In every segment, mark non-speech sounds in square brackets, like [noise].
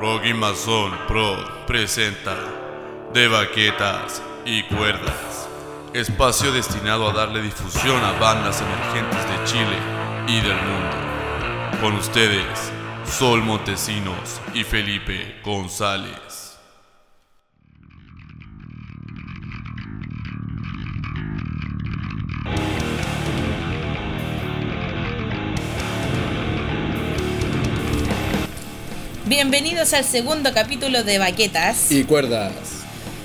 Rocky Mason Pro presenta De Baquetas y Cuerdas, espacio destinado a darle difusión a bandas emergentes de Chile y del mundo. Con ustedes, Sol Montesinos y Felipe González. Bienvenidos al segundo capítulo de Baquetas. Y cuerdas.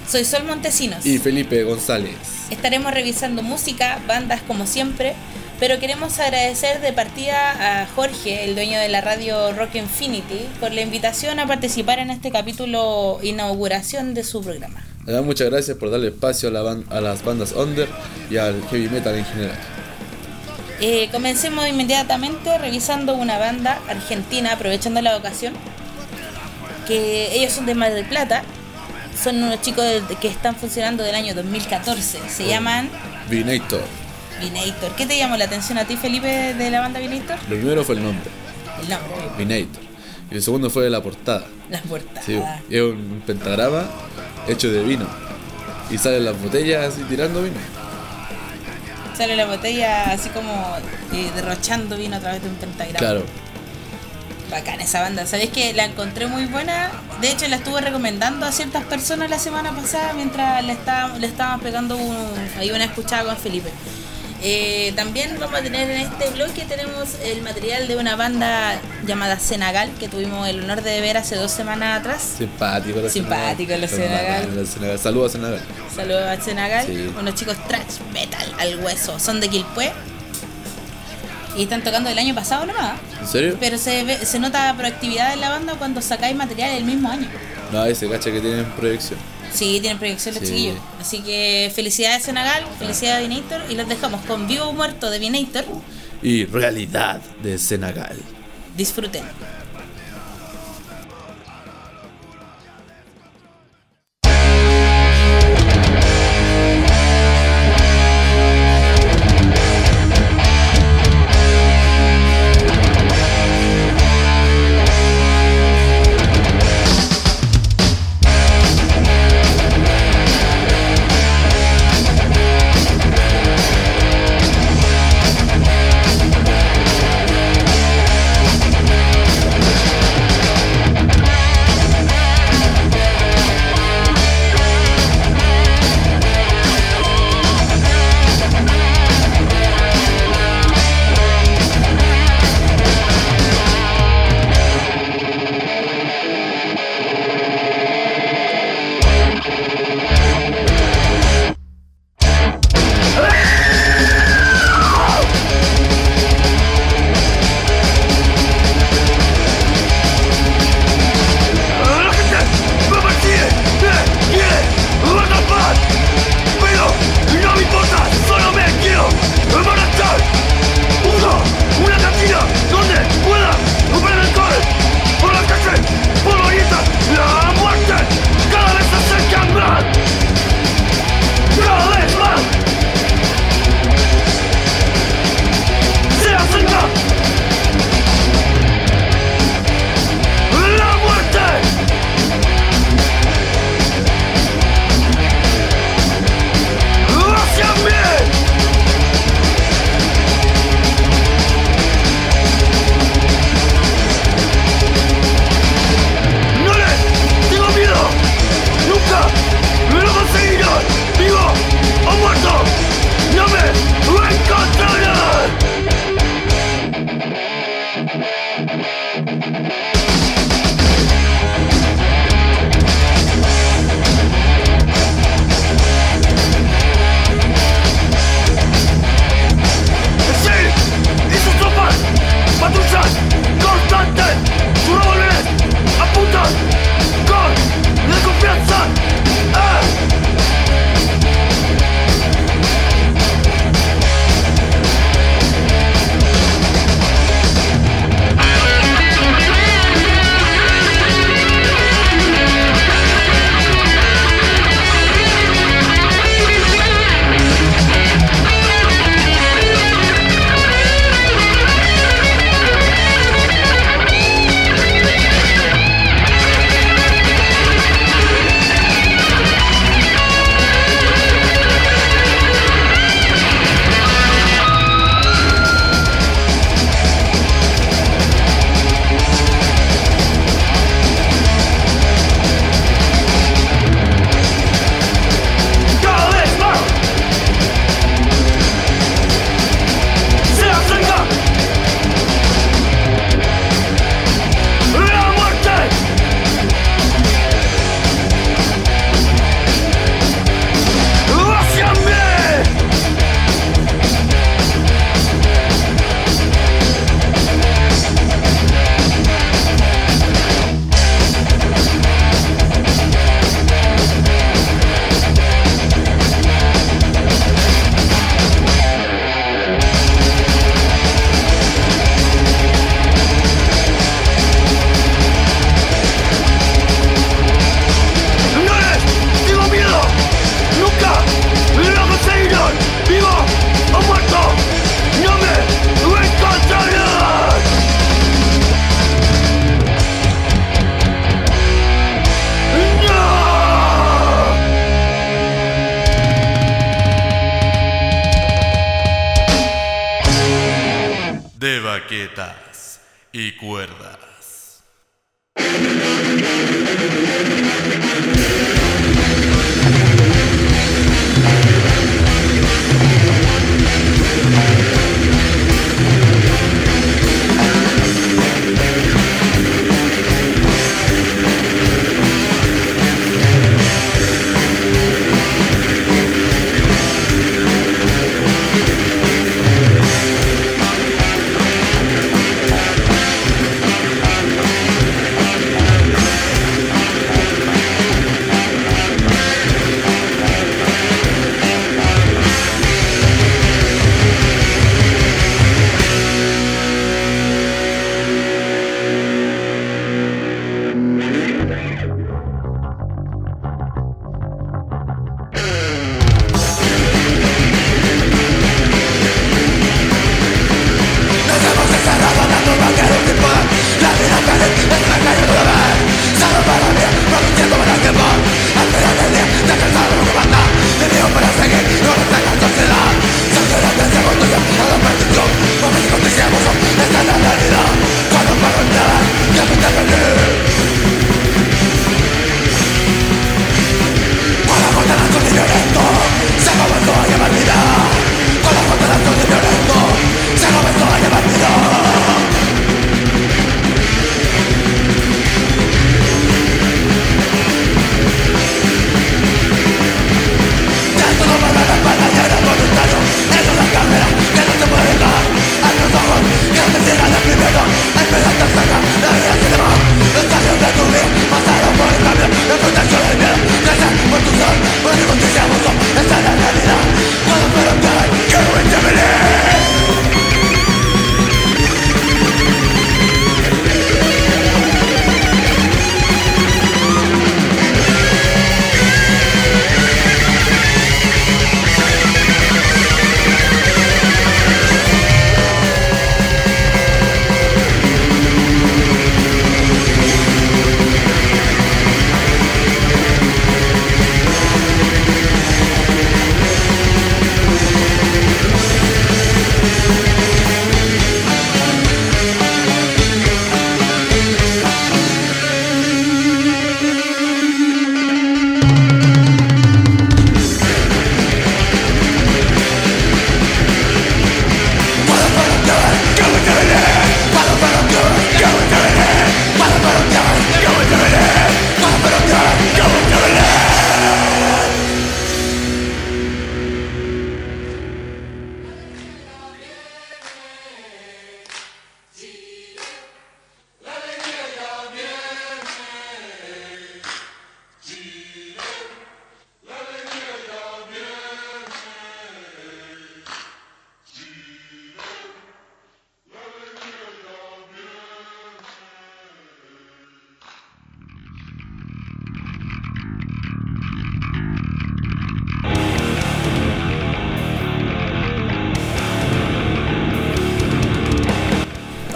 Soy Sol Montesinos. Y Felipe González. Estaremos revisando música, bandas como siempre, pero queremos agradecer de partida a Jorge, el dueño de la radio Rock Infinity, por la invitación a participar en este capítulo inauguración de su programa. Muchas gracias por darle espacio a, la ban- a las bandas under y al heavy metal en general. Eh, comencemos inmediatamente revisando una banda argentina, aprovechando la ocasión, que ellos son de Mar del Plata, son unos chicos que están funcionando del año 2014, se llaman Vinator. Vinator. ¿Qué te llamó la atención a ti, Felipe, de la banda Vinator? Lo primero fue el nombre, El nombre, Vinator. Y el segundo fue la portada. las puertas. Sí, es un pentagrama hecho de vino. Y salen las botellas así tirando vino. Sale la botella así como eh, derrochando vino a través de un pentagrama. Claro. Bacán esa banda. ¿Sabés que la encontré muy buena? De hecho, la estuve recomendando a ciertas personas la semana pasada mientras le estábamos, le estábamos pegando un, ahí una escuchada con Felipe. Eh, también vamos a tener en este bloque tenemos el material de una banda llamada Senegal que tuvimos el honor de ver hace dos semanas atrás. Simpático los Simpático Senegal. Senegal. Senegal. Saludos a Senegal. Saludos a Senegal, Sí. unos chicos trash metal al hueso, son de Quilpué y están tocando el año pasado nomás. ¿En serio? Pero se, ve- se nota proactividad en la banda cuando sacáis material el mismo año. No, ese cacha que tienen proyección. Sí, tienen proyección los Sí. chiquillos. Así que felicidades Senegal, felicidades Vinator y los dejamos con Vivo o Muerto de Vinator. Y realidad de Senegal. Disfruten.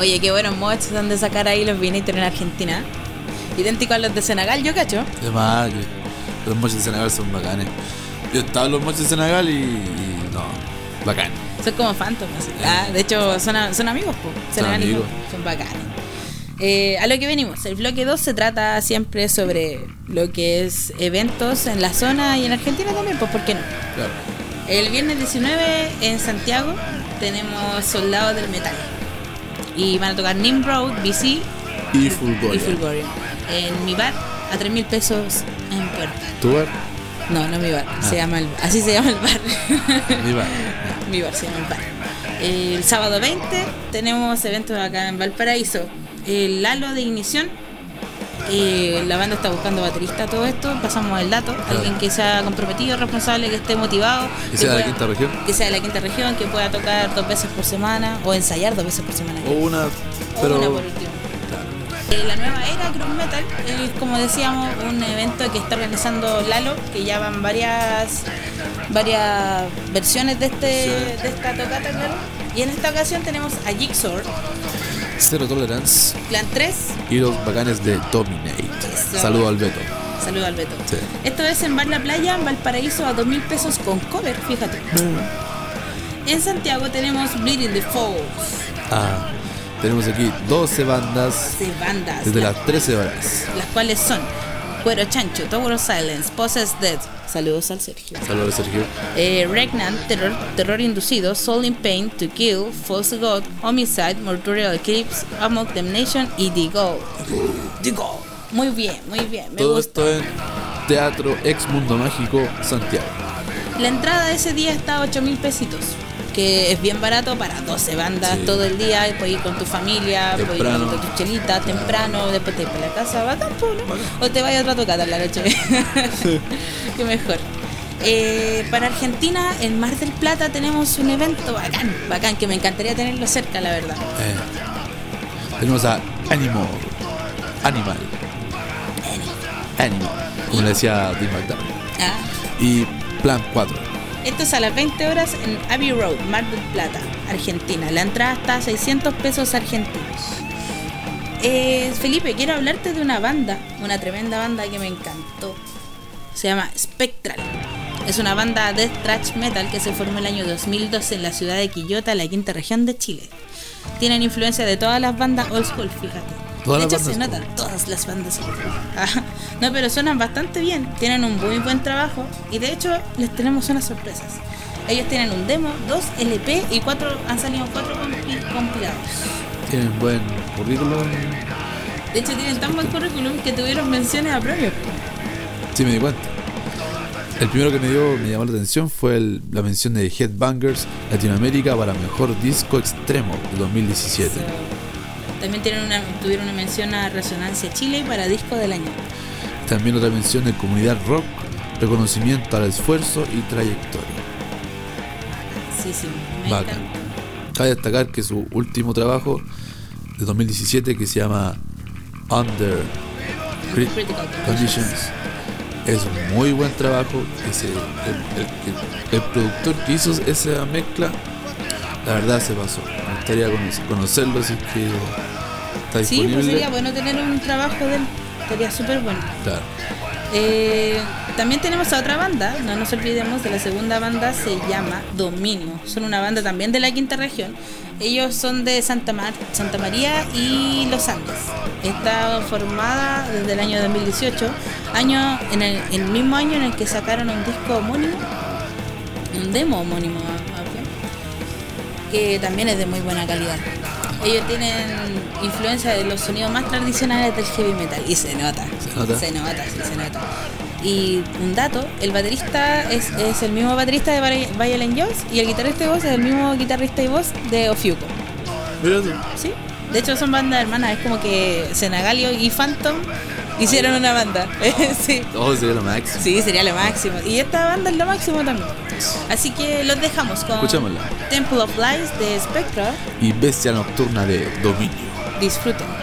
Oye, qué buenos mods dan de sacar ahí los Vinator en Argentina. Idéntico a los de Senegal, yo cacho. Además, que los moches de Senegal son bacanes. Yo he estado en los moches de Senegal y, y no, bacán. Son como fantasmas. Ah, de hecho, son, a- son amigos, po. Y amigos. Son bacanes. Eh, a lo que venimos, el bloque 2 se trata siempre sobre lo que es eventos en la zona y en Argentina también, pues ¿por qué no? Claro. El viernes 19 en Santiago tenemos Soldados del Metal. Y van a tocar Nimrod, BC Y y Fulgoria. Fulgorian. En mi bar, a 3 mil pesos en puerta. ¿Tu bar? No, no mi bar, Ah. se llama el, así se llama el bar. Mi bar. [laughs] mi bar se llama el bar. El sábado 20 tenemos eventos acá en Valparaíso. El Lalo de Ignición. Eh, la banda está buscando baterista, todo esto. Pasamos el dato. Alguien que sea comprometido, responsable, que esté motivado. ¿Que sea de la quinta región? Que sea de la quinta región, que pueda tocar dos veces por semana o ensayar dos veces por semana. O una, O pero. una por último. Eh, la nueva era Groove Metal es como decíamos un evento que está organizando Lalo que ya van varias varias versiones de este de esta tocata Lalo. y en esta ocasión tenemos a Jigsaw Cero Tolerance Clan 3 y los bacanes de Dominate. Eso. Saludo al Beto. saludo al Beto Sí. esto es en Bar La Playa en Valparaíso a dos mil pesos con cover fíjate en Santiago tenemos Bleeding the Falls Ah, tenemos aquí 12 bandas 12 bandas. desde las, las 13 horas. las cuales son Cuero Chancho, Tower of Silence, Possessed Dead. Saludos al Sergio. Saludos, Sergio. Eh, Regnant, terror, terror inducido, Soul in Pain, To Kill, False God, Homicide, Mortuorial Eclipse, Amok Damnation y The Go. The Go. Muy bien, muy bien. Me Todo esto en Teatro Ex Mundo Mágico Santiago. La entrada de ese día está a 8 mil pesitos. Que es bien barato para 12 bandas Sí. todo el día. y Puedes ir con tu familia, puedes ir con tus chelitas temprano, después te ir para la casa, bacán, ¿no? O te vayas a otra tocata la noche. [laughs] Qué mejor. Eh, para Argentina, en Mar del Plata tenemos un evento bacán, bacán, que me encantaría tenerlo cerca, la verdad. Eh, tenemos a Animal. Animal. Animal. Como le decía Tim McDonald. Ah, Y Plan 4. Esto es a las 20 horas en Abbey Road, Mar del Plata, Argentina. La entrada está a 600 pesos argentinos. Eh, Felipe, quiero hablarte de una banda, una tremenda banda que me encantó. Se llama Spectral. Es una banda de thrash metal que se formó el año 2012 en la ciudad de Quillota, la quinta región de Chile. Tienen influencia de todas las bandas old school, fíjate. Todas de hecho, se nota, todas las bandas. No, pero suenan bastante bien, tienen un muy buen trabajo y de hecho les tenemos unas sorpresas. Ellos tienen un demo, dos LP y cuatro han salido cuatro compi- compilados. Tienen buen currículum. De hecho tienen tan buen currículum que tuvieron menciones a premios. Sí, me di cuenta. El primero que me dio, me llamó la atención fue el- la mención de Headbangers Latinoamérica para mejor disco extremo de 2017. También tienen una, tuvieron una mención a Resonancia Chile para disco del año. También otra mención de Comunidad Rock, reconocimiento al esfuerzo y trayectoria. Sí, sí, Bacán. Cabe destacar que su último trabajo de 2017 que se llama Under Crit- Critical Conditions es un muy buen trabajo. Ese, el, el- el- el productor que hizo esa mezcla, la verdad se pasó. Me gustaría cono- conocerlo si es que está Sí, pues sería bueno tener un trabajo de él. Sería súper bueno. Claro. Eh, también tenemos a otra banda, no nos olvidemos de la segunda banda, se llama Dominio. Son una banda también de la quinta región. Ellos son de Santa, Mar- Santa María y Los Andes. Está formada desde el año 2018, año, en el, el mismo año en el que sacaron un disco homónimo, un demo homónimo, que también es de muy buena calidad. Ellos tienen influencia de los sonidos más tradicionales del heavy metal y se nota. Se nota. Se nota, sí, se nota. Y un dato, el baterista es, es el mismo baterista de Violent Jones y el guitarrista y voz es el mismo guitarrista y voz de Ofiuco. Mira. ¿Sí? De hecho son bandas hermanas, es como que Senagalio y Phantom hicieron una banda. [laughs] sí. Oh, sería lo máximo. Sí, sería lo máximo. Y esta banda es lo máximo también. Así que los dejamos con Escuchémosla. Temple of Lies de Spectra. Y Bestia Nocturna de Dominio. Disfruten.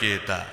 De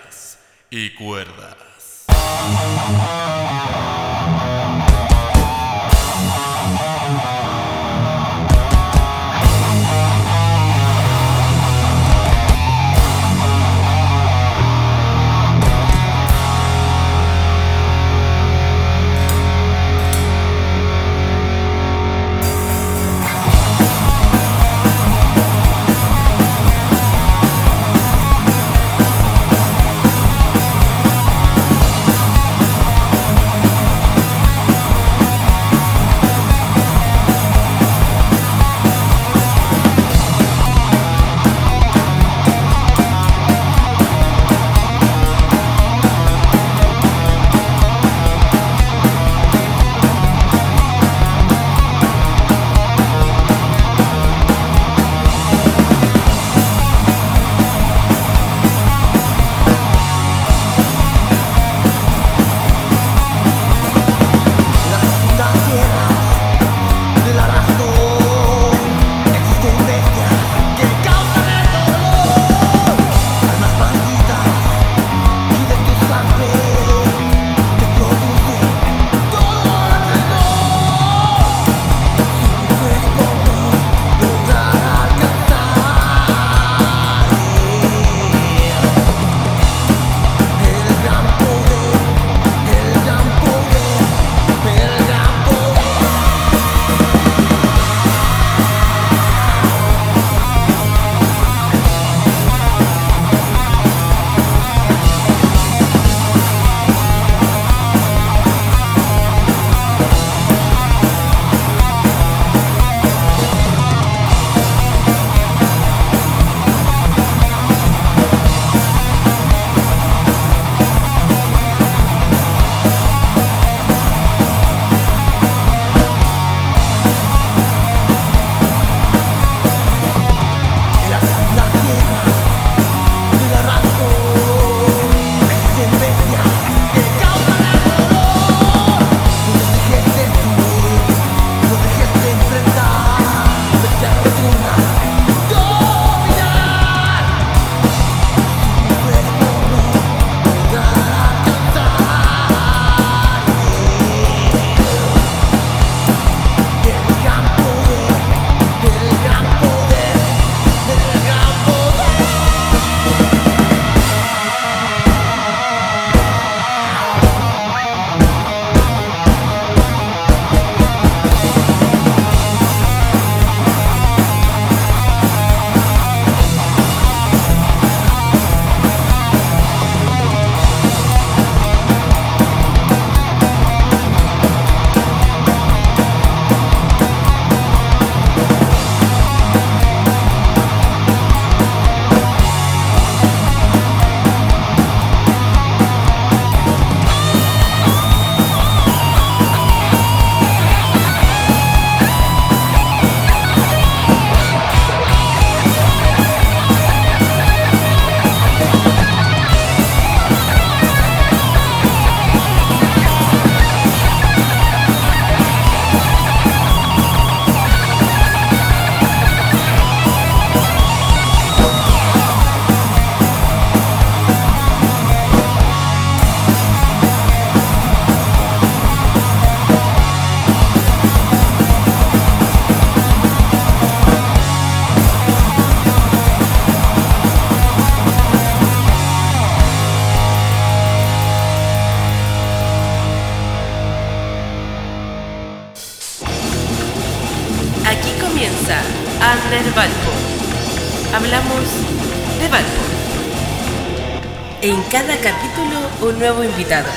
cada capítulo un nuevo invitado.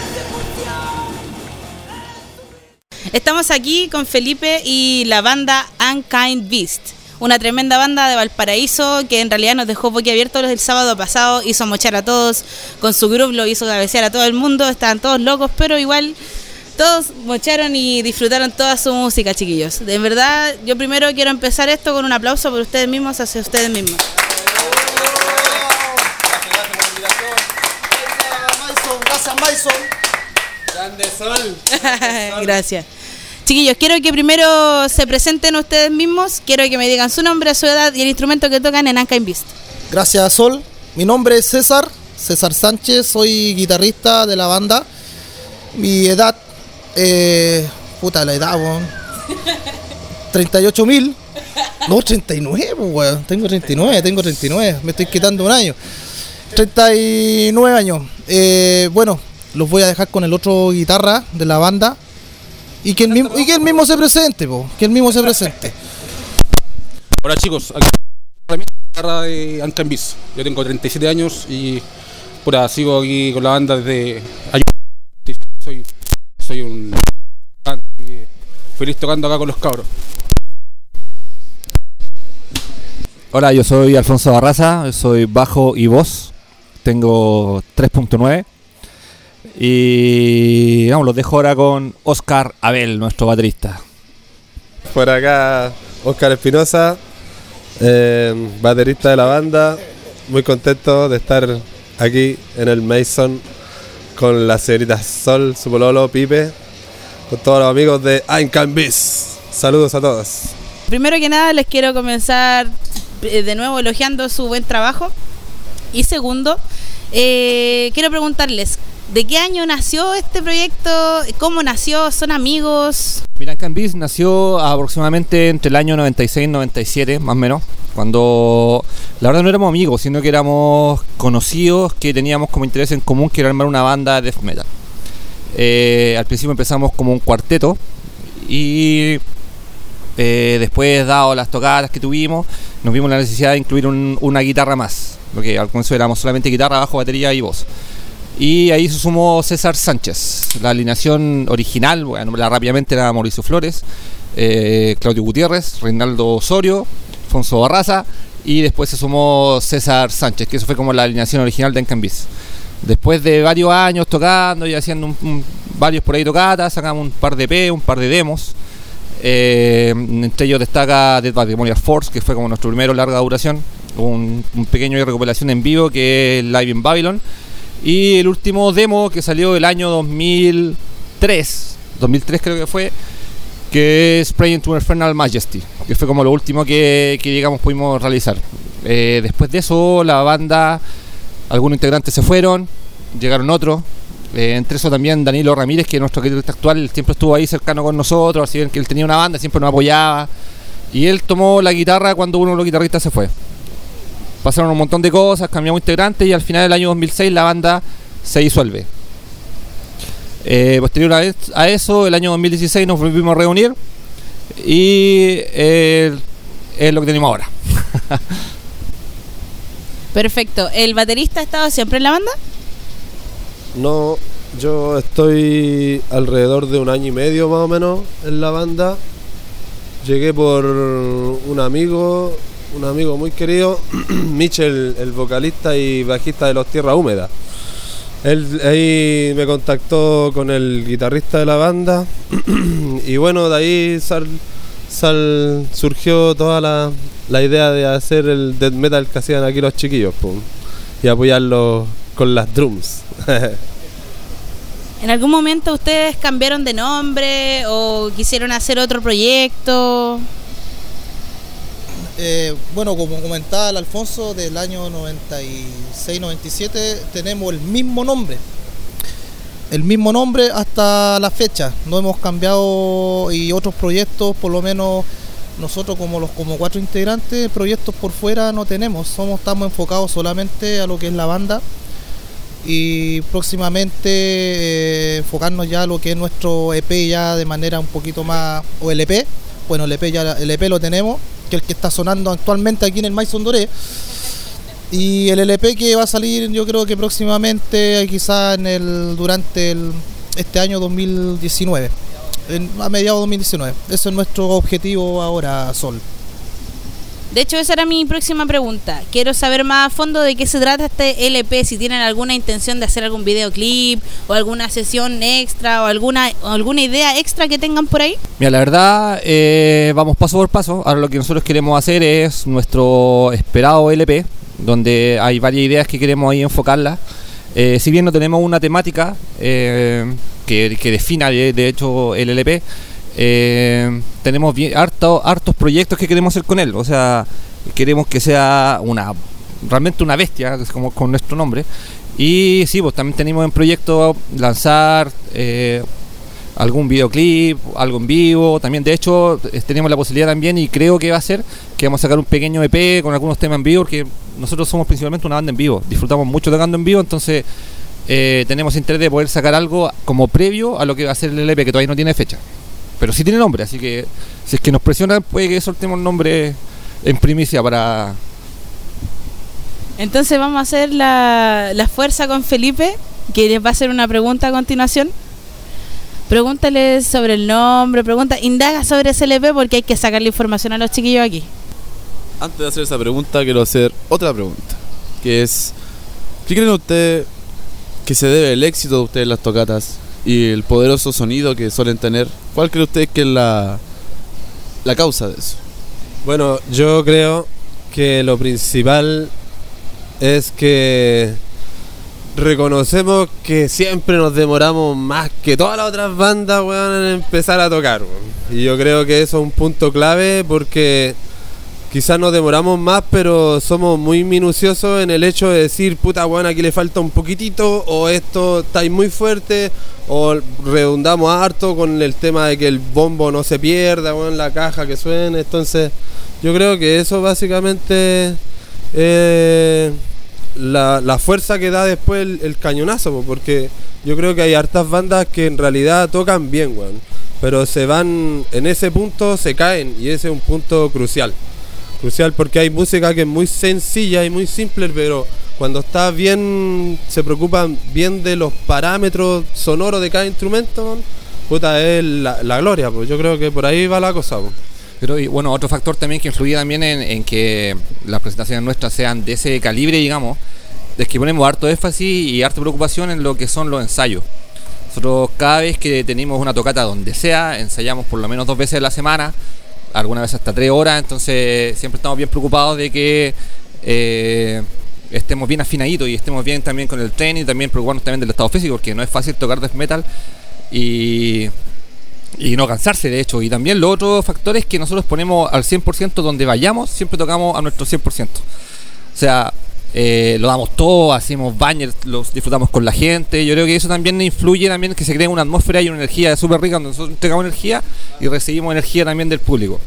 Estamos aquí con Felipe y la banda Unkind Beast. Una tremenda banda de Valparaíso que en realidad nos dejó boquiabiertos el sábado pasado, hizo mochar a todos, con su grupo lo hizo cabecear a todo el mundo, estaban todos locos, pero igual todos mocharon y disfrutaron toda su música, chiquillos. De verdad, yo primero quiero empezar esto con un aplauso por ustedes mismos, hacia ustedes mismos. Gracias, [laughs] Maison. Grande sol. Gracias. Chiquillos, quiero que primero se presenten ustedes mismos, quiero que me digan su nombre, su edad y el instrumento que tocan en Anka Beast. Gracias, Sol. mi nombre es César, César Sánchez, soy guitarrista de la banda. Mi edad, eh, puta la edad, weón. [laughs] 38 mil. No, 39, weón. Tengo 39, tengo 39. Me estoy quitando un año. 39 años. Eh, bueno, los voy a dejar con el otro guitarra de la banda. Y que el mismo, y que el mismo se presente, po, que el mismo se presente. [laughs] Hola chicos, aquí Ramírez, guitarra de Ancan Bis. Yo tengo 37 años y pura, sigo aquí con la banda desde años. Soy, soy un feliz tocando acá con los cabros. Hola, yo soy Alfonso Barraza, soy bajo y voz, tengo 3.9 y vamos, los dejo ahora con Oscar Abel, nuestro baterista. Por acá, Oscar Espinosa, eh, baterista de la banda. Muy contento de estar aquí en el Mason con la señorita Sol, su pololo, Pipe, con todos los amigos de I'm Can Beast. Saludos a todos. Primero que nada les quiero comenzar eh, de nuevo elogiando su buen trabajo. Y segundo, eh, quiero preguntarles, ¿de qué año nació este proyecto? ¿Cómo nació? ¿Son amigos? Mira, Can Beast nació aproximadamente entre el año 96 y 97, más o menos, cuando la verdad no éramos amigos, sino que éramos conocidos que teníamos como interés en común que era armar una banda de metal. Eh, al principio empezamos como un cuarteto y eh, después, dado las tocadas que tuvimos, nos vimos la necesidad de incluir un- una guitarra más, porque al comienzo éramos solamente guitarra, bajo, batería y voz. Y ahí se sumó César Sánchez. La alineación original, voy a nombrar rápidamente, era Mauricio Flores, eh, Claudio Gutiérrez, Reinaldo Osorio, Alfonso Barraza y después se sumó César Sánchez, que eso fue como la alineación original de Encambis. Después de varios años tocando y haciendo un- un- varios por ahí tocatas, sacamos un par de P, un par de demos. Eh, entre ellos destaca Dead Patrimonial Force, que fue como nuestro primero larga duración. Un, pequeño recopilación en vivo que es Live in Babylon. Y el último demo que salió el año 2003, 2003 creo que fue, que es Praying to Infernal Majesty, que fue como lo último que, que digamos pudimos realizar. Eh, después de eso la banda, algunos integrantes se fueron, llegaron otros. Eh, entre eso también Danilo Ramírez, que es nuestro guitarrista actual, siempre estuvo ahí cercano con nosotros, así que él tenía una banda, siempre nos apoyaba. Y él tomó la guitarra cuando uno de los guitarristas se fue. Pasaron un montón de cosas, cambiamos integrantes y al final del año 2006 la banda se disuelve. Eh, posterior a, a eso, el año 2016 nos volvimos a reunir y eh, es lo que tenemos ahora. [laughs] Perfecto. ¿El baterista ha estado siempre en la banda? No, yo estoy alrededor de un año y medio más o menos en la banda. Llegué por un amigo, un amigo muy querido, [clears throat] Michel, el vocalista y bajista de Los Tierra Húmeda. Él ahí me contactó con el guitarrista de la banda [clears throat] y bueno, de ahí sal- surgió toda la, la idea de hacer el death metal que hacían aquí los chiquillos y apoyarlos con las drums. [laughs] ¿En algún momento ustedes cambiaron de nombre o quisieron hacer otro proyecto? Eh, bueno, como comentaba el Alfonso, del año 96-97 tenemos el mismo nombre. El mismo nombre hasta la fecha. No hemos cambiado y otros proyectos, por lo menos nosotros como los como cuatro integrantes, proyectos por fuera no tenemos. Somos estamos enfocados solamente a lo que es la banda y próximamente eh, enfocarnos ya a lo que es nuestro EP ya de manera un poquito más o el EP. Bueno, el EP ya el EP lo tenemos, que es el que está sonando actualmente aquí en el Maison Doré. Y el LP que va a salir yo creo que próximamente, quizá en el durante el, este año 2019, en- a mediados de 2019. Ese es nuestro objetivo ahora, Sol. De hecho, esa era mi próxima pregunta. Quiero saber más a fondo de qué se trata este LP, si tienen alguna intención de hacer algún videoclip o alguna sesión extra o alguna, alguna idea extra que tengan por ahí. Mira, la verdad, eh, vamos paso por paso. Ahora lo que nosotros queremos hacer es nuestro esperado LP, donde hay varias ideas que queremos ahí enfocarlas. Eh, si bien no tenemos una temática eh, que, que defina de, de hecho el LP, eh, tenemos bien, harto- hartos proyectos que queremos hacer con él. O sea, queremos que sea una realmente una bestia, es como con nuestro nombre. Y sí, pues también tenemos en proyecto lanzar eh, algún videoclip, algo en vivo. También, de hecho, eh, tenemos la posibilidad también, y creo que va a ser, que vamos a sacar un pequeño EP con algunos temas en vivo, porque nosotros somos principalmente una banda en vivo. Disfrutamos mucho tocando en vivo, entonces eh, tenemos interés de poder sacar algo como previo a lo que va a ser el EP, que todavía no tiene fecha. Pero sí tiene nombre, así que si es que nos presionan, puede que soltemos el nombre en primicia para, Entonces vamos a hacer la, la fuerza con Felipe, que les va a hacer una pregunta a continuación. Pregúntale sobre el nombre, pregunta, indaga sobre SLP porque hay que sacarle información a los chiquillos aquí. Antes de hacer esa pregunta, quiero hacer otra pregunta. Que es, ¿qué creen ustedes que se debe el éxito de ustedes en las tocatas y el poderoso sonido que suelen tener? ¿Cuál creen ustedes que es la, la causa de eso? Bueno, yo creo que lo principal es que reconocemos que siempre nos demoramos más que todas las otras bandas, weón, en empezar a tocar. Y yo creo que eso es un punto clave porque quizás nos demoramos más, pero somos muy minuciosos en el hecho de decir, puta, weón, aquí le falta un poquitito, o esto está ahí muy fuerte, o redundamos harto con el tema de que el bombo no se pierda, weón, la caja que suene. Entonces, yo creo que eso básicamente eh, la, fuerza que da después el, el cañonazo, po, porque yo creo que hay hartas bandas que en realidad tocan bien, weón. Pero se van, en ese punto se caen y ese es un punto crucial. Crucial porque hay música que es muy sencilla y muy simple, pero cuando está bien, se preocupan bien de los parámetros sonoros de cada instrumento, puta, es la, gloria, pues yo creo que por ahí va la cosa. Pero bueno, otro factor también que influye también en, en que las presentaciones nuestras sean de ese calibre, digamos, es que ponemos harto énfasis y harta preocupación en lo que son los ensayos. Nosotros cada vez que tenemos una tocata donde sea, ensayamos por lo menos dos veces a la semana, algunas veces hasta tres horas, entonces siempre estamos bien preocupados de que eh, estemos bien afinaditos y estemos bien también con el tren y también preocuparnos también del estado físico, porque no es fácil tocar death metal y, y no cansarse de hecho. Y también los otros factores que nosotros ponemos al 100% donde vayamos, siempre tocamos a nuestro 100%. O sea, eh, lo damos todo, hacemos banners, los disfrutamos con la gente. Yo creo que eso también influye también que se crea una atmósfera y una energía súper rica donde nosotros entregamos energía y recibimos energía también del público.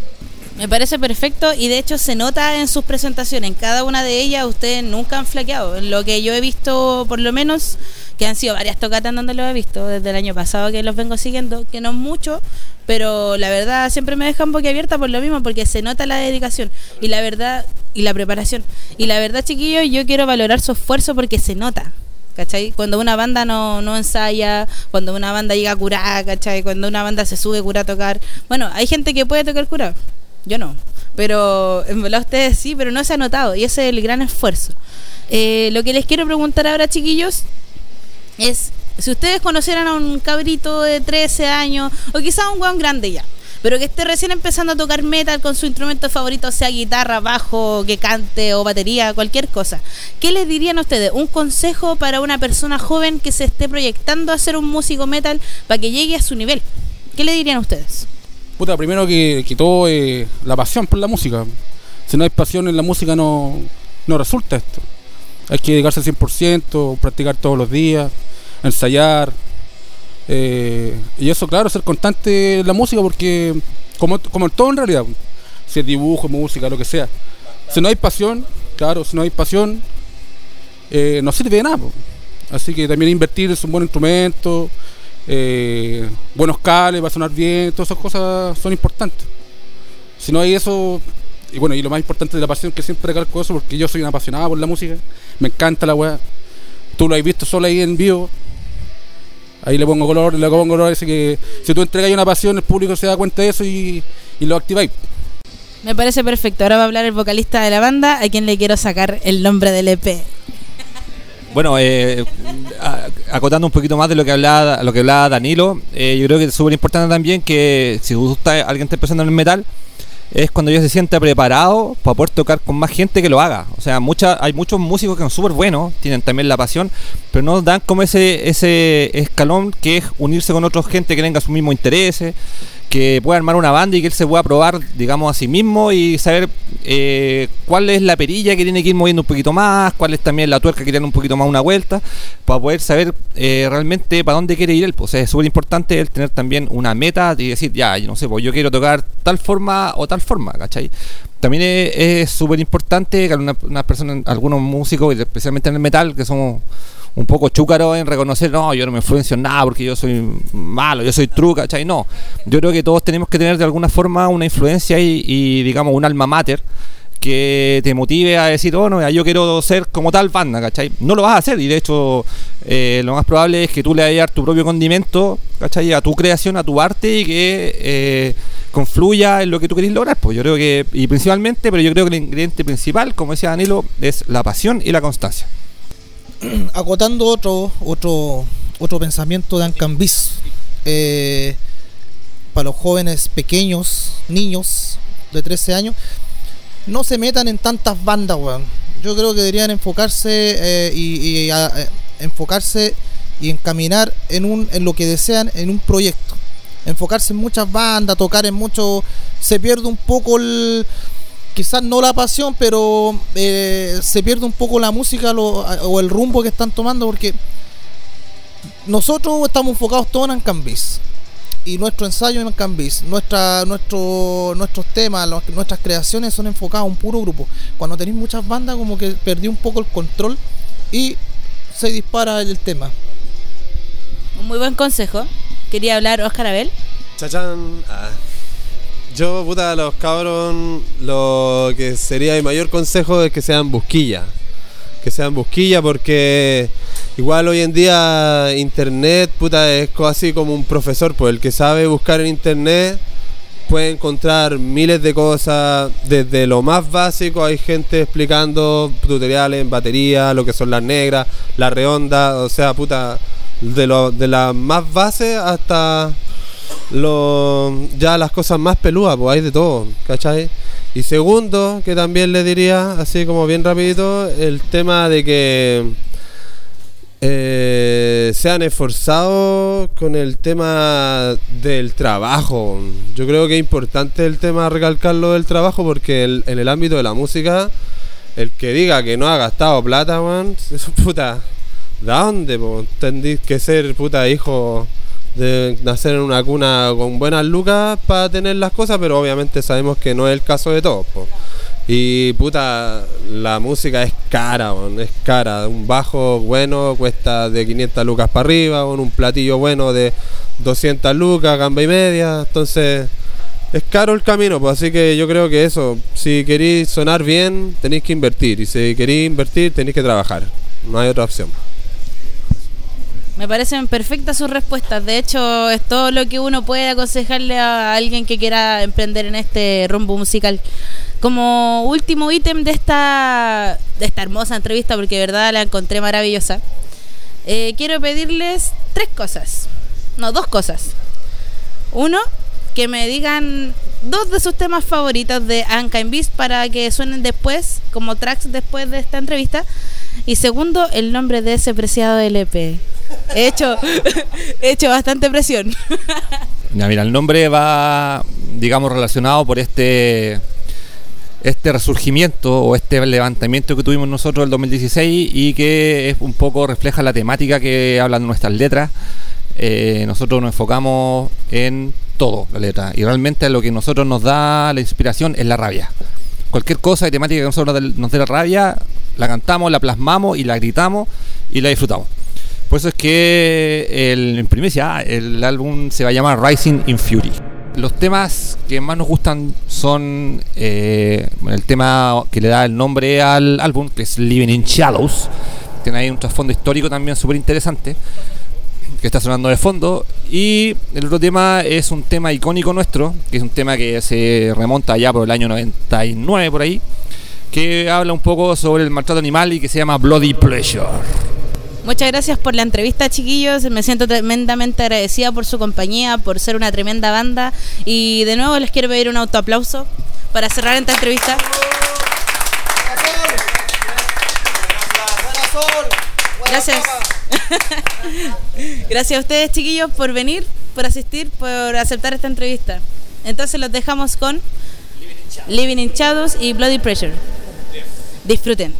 Me parece perfecto y de hecho se nota en sus presentaciones. En cada una de ellas ustedes nunca han flaqueado. En lo que yo he visto, por lo menos, que han sido varias tocatas donde los he visto desde el año pasado que los vengo siguiendo, que no es mucho, pero la verdad siempre me dejan boquiabierta por lo mismo, porque se nota la dedicación y la verdad y la preparación. Y la verdad, chiquillos, yo quiero valorar su esfuerzo porque se nota. ¿Cachai? Cuando una banda no, no ensaya, cuando una banda llega a curar, ¿cachai? Cuando una banda se sube cura a tocar. Bueno, hay gente que puede tocar cura, yo no. Pero en verdad ustedes sí, pero no se ha notado y ese es el gran esfuerzo. Eh, lo que les quiero preguntar ahora, chiquillos, es si ustedes conocieran a un cabrito de 13 años o quizás un weón grande ya, pero que esté recién empezando a tocar metal con su instrumento favorito, sea guitarra, bajo, que cante o batería, cualquier cosa. ¿Qué les dirían a ustedes? Un consejo para una persona joven que se esté proyectando a ser un músico metal para que llegue a su nivel. ¿Qué le dirían a ustedes? Puta, primero que, que todo eh, la pasión por la música. Si no hay pasión en la música no, no resulta esto. Hay que dedicarse al 100%, practicar todos los días, ensayar. Eh, y eso, claro, ser constante en la música porque, como, como en todo en realidad, si es dibujo, música, lo que sea. Si no hay pasión, claro, si no hay pasión, eh, no sirve de nada. Así que también invertir en un buen instrumento, eh, buenos cables, va a sonar bien, todas esas cosas son importantes. Si no hay eso, y bueno, y lo más importante de la pasión, que siempre recalco eso, porque yo soy una apasionada por la música, me encanta la weá. Tú lo has visto solo ahí en vivo. Ahí le pongo color, le pongo color, así que si tú entregas una pasión, el público se da cuenta de eso y, y lo activáis. Me parece perfecto. Ahora va a hablar el vocalista de la banda, a quien le quiero sacar el nombre del EP. Bueno, eh, acotando un poquito más de lo que hablaba, lo que hablaba Danilo, eh, yo creo que es súper importante también que si gusta alguien está empezando en el metal, es cuando ya se sienta preparado para poder tocar con más gente que lo haga. O sea, mucha, hay muchos músicos que son súper buenos, tienen también la pasión, pero no dan como ese, ese escalón que es unirse con otra gente que tenga sus mismos intereses. Que pueda armar una banda y que él se pueda probar, digamos, a sí mismo y saber eh, cuál es la perilla que tiene que ir moviendo un poquito más, cuál es también la tuerca que tiene un poquito más una vuelta, para poder saber eh, realmente para dónde quiere ir él. Pues es súper importante el tener también una meta y decir, ya, yo no sé, pues yo quiero tocar tal forma o tal forma, ¿cachai? También es- súper importante que algunas unas personas, algunos músicos, especialmente en el metal, que somos un poco chúcaros en reconocer, no, yo no me influencio en nada porque yo soy malo, yo soy true, ¿cachai? No, yo creo que todos tenemos que tener de alguna forma una influencia y, y, digamos, un alma mater que te motive a decir, oh, no, yo quiero ser como tal banda, ¿cachai? No lo vas a hacer y de hecho eh, lo más probable es que tú le vayas a dar tu propio condimento, ¿cachai? A tu creación, a tu arte y que eh, confluya en lo que tú querés lograr. Pues yo creo que, y principalmente, pero yo creo que el ingrediente principal, como decía Danilo, es la pasión y la constancia. [clears throat] acotando otro otro otro pensamiento de Ancambis eh, para los jóvenes pequeños niños de 13 años no se metan en tantas bandas weón. yo creo que deberían enfocarse eh, y, eh, enfocarse y encaminar en un en lo que desean en un proyecto enfocarse en muchas bandas tocar en mucho se pierde un poco el quizás no la pasión, pero eh, se pierde un poco la música lo- o el rumbo que están tomando porque nosotros estamos enfocados todos en Ancambis y nuestro ensayo en Ancambis, nuestra, nuestro, nuestros temas, los- nuestras creaciones son enfocados a un puro grupo. Cuando tenéis muchas bandas como que perdí un poco el control y se dispara el tema. Un muy buen consejo. Quería hablar Oscar Abel. Chachán. Ah. Yo, puta, los cabros, lo que sería mi mayor consejo es que sean busquilla. Que sean busquilla porque igual hoy en día internet, puta, es así como un profesor, pues el que sabe buscar en internet puede encontrar miles de cosas, desde lo más básico hay gente explicando tutoriales en batería, lo que son las negras, las redondas, o sea, puta, de, lo, de las más bases hasta lo, ya las cosas más peludas, pues hay de todo, ¿cachai? Y segundo, que también le diría, así como bien rapidito, el tema de que eh, sean esforzados con el tema del trabajo. Yo creo que es importante el tema recalcar lo del trabajo porque en el ámbito de la música, el que diga que no ha gastado plata, man, eso [laughs] puta, ¿de dónde? po? Tendís que ser puta hijo de nacer en una cuna con buenas lucas para tener las cosas, pero obviamente sabemos que no es el caso de todos. Y puta, la música es cara, es cara. Un bajo bueno cuesta de 500 lucas para arriba, un platillo bueno de 200 lucas, gamba y media. Entonces, es caro el camino, así que yo creo que eso, si queréis sonar bien, tenéis que invertir. Y si queréis invertir, tenéis que trabajar. No hay otra opción. Me parecen perfectas sus respuestas. De hecho, es todo lo que uno puede aconsejarle a alguien que quiera emprender en este rumbo musical. Como último ítem de esta, de esta hermosa entrevista, porque de verdad la encontré maravillosa, eh, quiero pedirles tres cosas. No, dos cosas. Uno, que me digan dos de sus temas favoritos de Anka Beast para que suenen después, como tracks después de esta entrevista. Y segundo, el nombre de ese preciado LP. He hecho, [laughs] he hecho bastante presión. [laughs] Ya, mira, el nombre va, digamos, relacionado por este este resurgimiento o este levantamiento que tuvimos nosotros el 2016 y que es un poco refleja la temática que hablan nuestras letras. Eh, nosotros nos enfocamos en todo la letra y realmente lo que nosotros nos da la inspiración es la rabia. Cualquier cosa y temática que nosotros nos dé la rabia, la cantamos, la plasmamos y la gritamos y la disfrutamos. Por eso es que el, en primicia el álbum se va a llamar Rising in Fury. Los temas que más nos gustan son eh, el tema que le da el nombre al álbum, que es Living in Shallows. Tiene ahí un trasfondo histórico también súper interesante, que está sonando de fondo. Y el otro tema es un tema icónico nuestro, que es un tema que se remonta ya por el año 99 por ahí, que habla un poco sobre el maltrato animal y que se llama Bloody Pleasure. Muchas gracias por la entrevista, chiquillos. Me siento tremendamente agradecida por su compañía, por ser una tremenda banda. Y de nuevo les quiero pedir un autoaplauso para cerrar esta entrevista. Gracias. [laughs] Gracias a ustedes, chiquillos, por venir. por asistir, por aceptar esta entrevista. Entonces los dejamos con Living in Shadows y Bloody Pressure. Disfruten.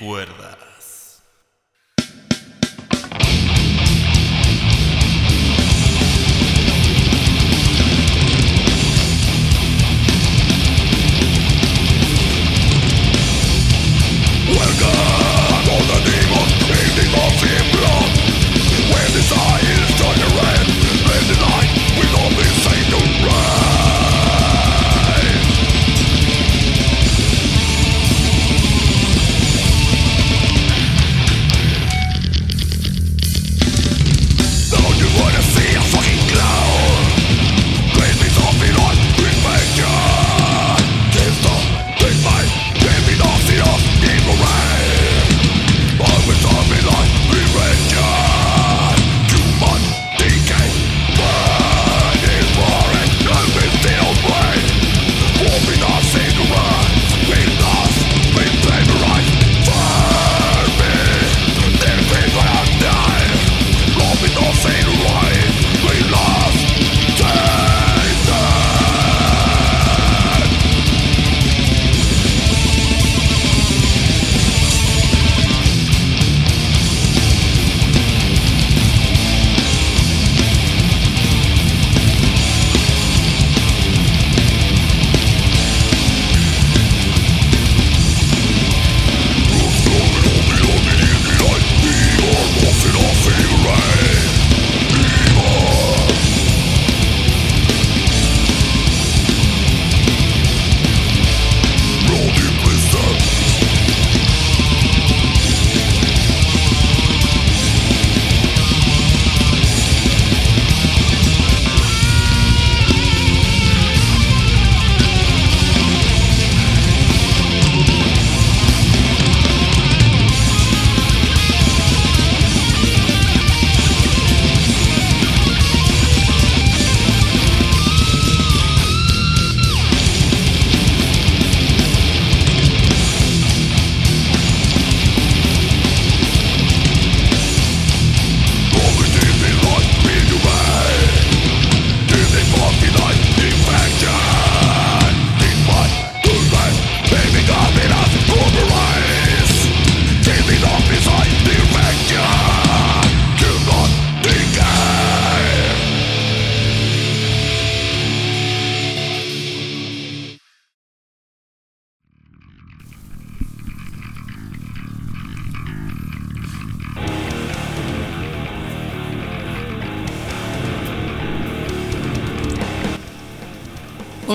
Y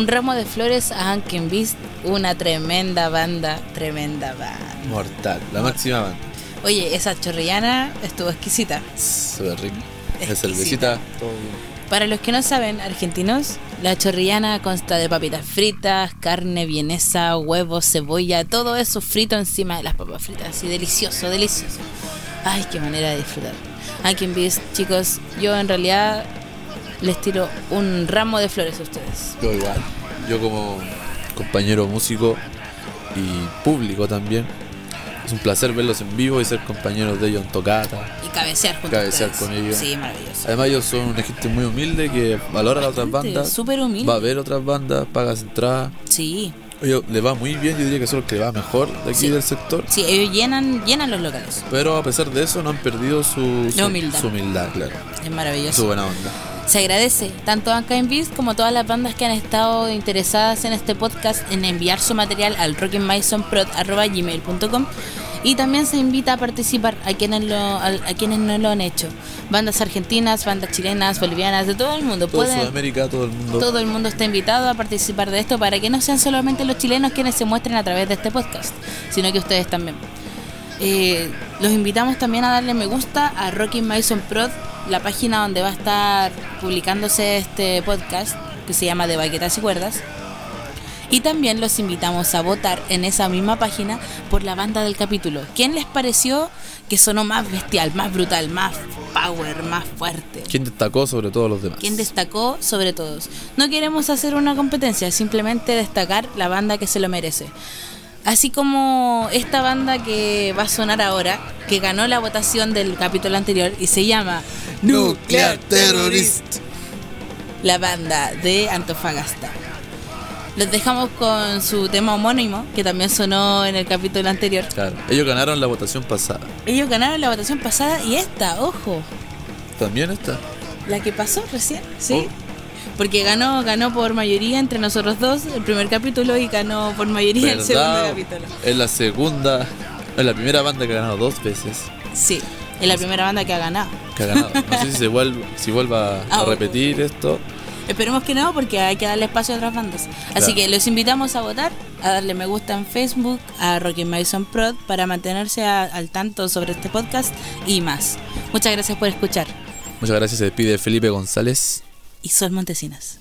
Un ramo de flores a Hankin Beast, una tremenda banda, tremenda banda. Mortal, la máxima banda. Oye, esa chorrillana estuvo exquisita. Súper rico. La cervecita, todo bien. Para los que no saben, argentinos, la chorrillana consta de papitas fritas, carne, vienesa, huevos, cebolla, todo eso frito encima de las papas fritas. Así delicioso, delicioso. Ay, qué manera de disfrutar. Hankin Beast, chicos, yo en realidad les tiro un ramo de flores a ustedes. Yo igual. Yo como compañero músico y público también. Es un placer verlos en vivo y ser compañeros de ellos en tocata. Y cabecear junto Cabecear a ustedes. con ellos. Sí, maravilloso. Además ellos son una gente muy humilde que valora a las otras Bastante, bandas. Súper humilde. Va a ver otras bandas, paga su entrada. Sí, Oye, le va muy bien, yo diría que son los que va mejor de aquí Sí. del sector. sí, ellos llenan, llenan los locales. Pero a pesar de eso no han perdido su, su, humildad. su humildad, claro. Es Su maravilloso. buena onda. Se agradece tanto a Kind como a todas las bandas que han estado interesadas en este podcast en enviar su material al rockinmasonprod.gmail.com y también se invita a participar a quienes lo, a, a quienes no lo han hecho. Bandas argentinas, bandas chilenas, bolivianas, de todo el mundo. Todo Pueden- Sudamérica, todo el mundo. todo el mundo está invitado a participar de esto para que no sean solamente los chilenos quienes se muestren a través de este podcast, sino que ustedes también. Eh, los invitamos también a darle me gusta a Mason Prod, la página donde va a estar publicándose este podcast, que se llama De Baquetas y Cuerdas. Y también los invitamos a votar en esa misma página por la banda del capítulo. ¿Quién les pareció que sonó más bestial, más brutal, más power, más fuerte? ¿Quién destacó sobre todos los demás? ¿Quién destacó sobre todos? No queremos hacer una competencia, simplemente destacar la banda que se lo merece. Así como esta banda que va a sonar ahora, que ganó la votación del capítulo anterior y se llama Nuclear Terrorist. la banda de Antofagasta. Los dejamos con su tema homónimo, que también sonó en el capítulo anterior. Claro. Ellos ganaron la votación pasada. Ellos ganaron la votación pasada y esta, ojo, También está. la que pasó recién, ¿sí? Porque ganó, ganó por mayoría entre nosotros dos el primer capítulo y ganó por mayoría el segundo ¿Verdad? capítulo. Es la segunda. Es la primera banda que ha ganado dos veces. Sí, es la primera banda que ha ganado. Que ha ganado. No sé si se vuelve, si vuelva [laughs] a Ah, repetir esto. Esperemos que no, porque hay que darle espacio a otras bandas. Así Claro. que los invitamos a votar, a darle me gusta en Facebook, a Rocky Madison Prod, para mantenerse a- al tanto sobre este podcast y más. Muchas gracias por escuchar. Muchas gracias. Se despide Felipe González. Y Sol Montesinas.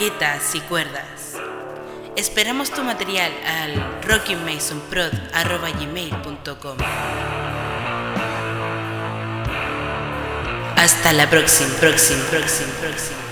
Y cuerdas. Esperamos tu material al rockymasonprod.com. Hasta la próxima, próxima, próxima, próxima.